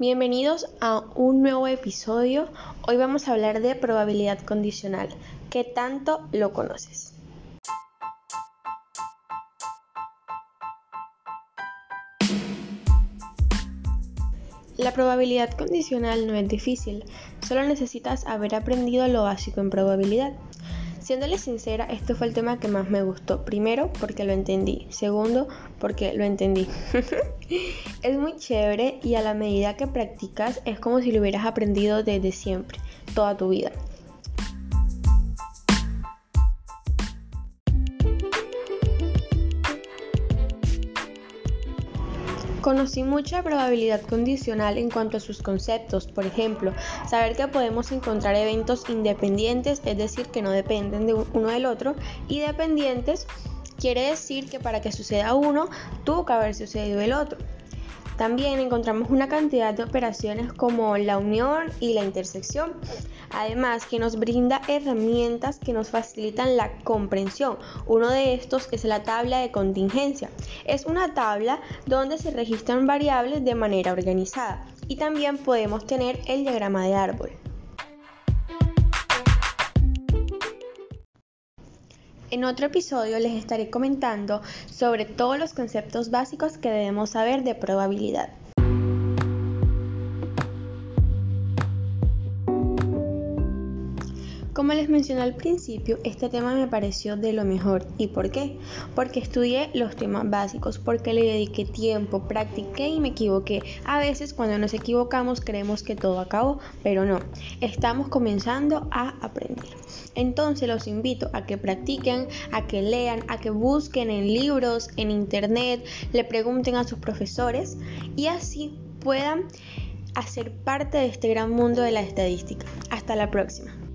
Bienvenidos a un nuevo episodio. Hoy vamos a hablar de probabilidad condicional. ¿Qué tanto lo conoces? La probabilidad condicional no es difícil, solo necesitas haber aprendido lo básico en probabilidad. Siéndole sincera, este fue el tema que más me gustó. Primero, porque lo entendí. Segundo, porque lo entendí. es muy chévere y a la medida que practicas es como si lo hubieras aprendido desde siempre, toda tu vida. Conocí mucha probabilidad condicional en cuanto a sus conceptos, por ejemplo, saber que podemos encontrar eventos independientes, es decir, que no dependen de uno del otro, y dependientes quiere decir que para que suceda uno, tuvo que haber sucedido el otro. También encontramos una cantidad de operaciones como la unión y la intersección, además que nos brinda herramientas que nos facilitan la comprensión. Uno de estos es la tabla de contingencia. Es una tabla donde se registran variables de manera organizada y también podemos tener el diagrama de árbol. En otro episodio les estaré comentando sobre todos los conceptos básicos que debemos saber de probabilidad. Como les mencioné al principio, este tema me pareció de lo mejor. ¿Y por qué? Porque estudié los temas básicos, porque le dediqué tiempo, practiqué y me equivoqué. A veces cuando nos equivocamos creemos que todo acabó, pero no. Estamos comenzando a aprender. Entonces los invito a que practiquen, a que lean, a que busquen en libros, en internet, le pregunten a sus profesores y así puedan hacer parte de este gran mundo de la estadística. Hasta la próxima.